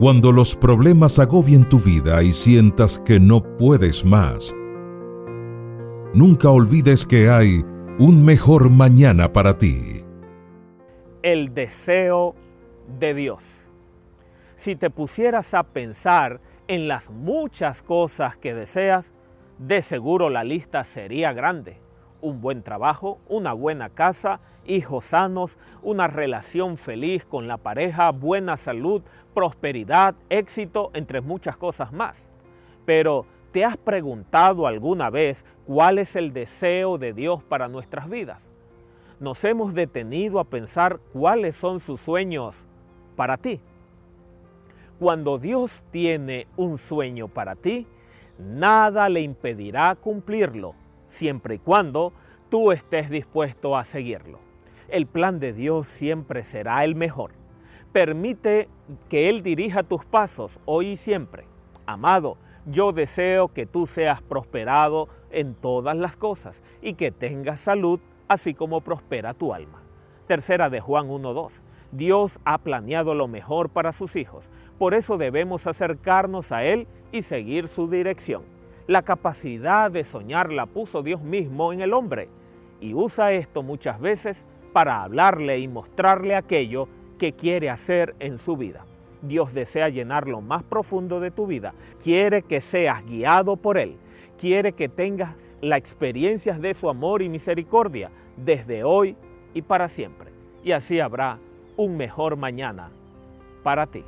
Cuando los problemas agobien tu vida y sientas que no puedes más, nunca olvides que hay un mejor mañana para ti. El deseo de Dios. Si te pusieras a pensar en las muchas cosas que deseas, de seguro la lista sería grande. Un buen trabajo, una buena casa, hijos sanos, una relación feliz con la pareja, buena salud, prosperidad, éxito, entre muchas cosas más. Pero, ¿te has preguntado alguna vez cuál es el deseo de Dios para nuestras vidas? ¿Nos hemos detenido a pensar cuáles son sus sueños para ti? Cuando Dios tiene un sueño para ti, nada le impedirá cumplirlo, siempre y cuando tú estés dispuesto a seguirlo. El plan de Dios siempre será el mejor. Permite que Él dirija tus pasos hoy y siempre. Amado, yo deseo que tú seas prosperado en todas las cosas y que tengas salud, así como prospera tu alma. Tercera de Juan 1.2. Dios ha planeado lo mejor para sus hijos. Por eso debemos acercarnos a Él y seguir su dirección. La capacidad de soñar la puso Dios mismo en el hombre y usa esto muchas veces para hablarle y mostrarle aquello que quiere hacer en su vida. Dios desea llenar lo más profundo de tu vida. Quiere que seas guiado por Él. Quiere que tengas la experiencia de su amor y misericordia desde hoy y para siempre. Y así habrá un mejor mañana para ti.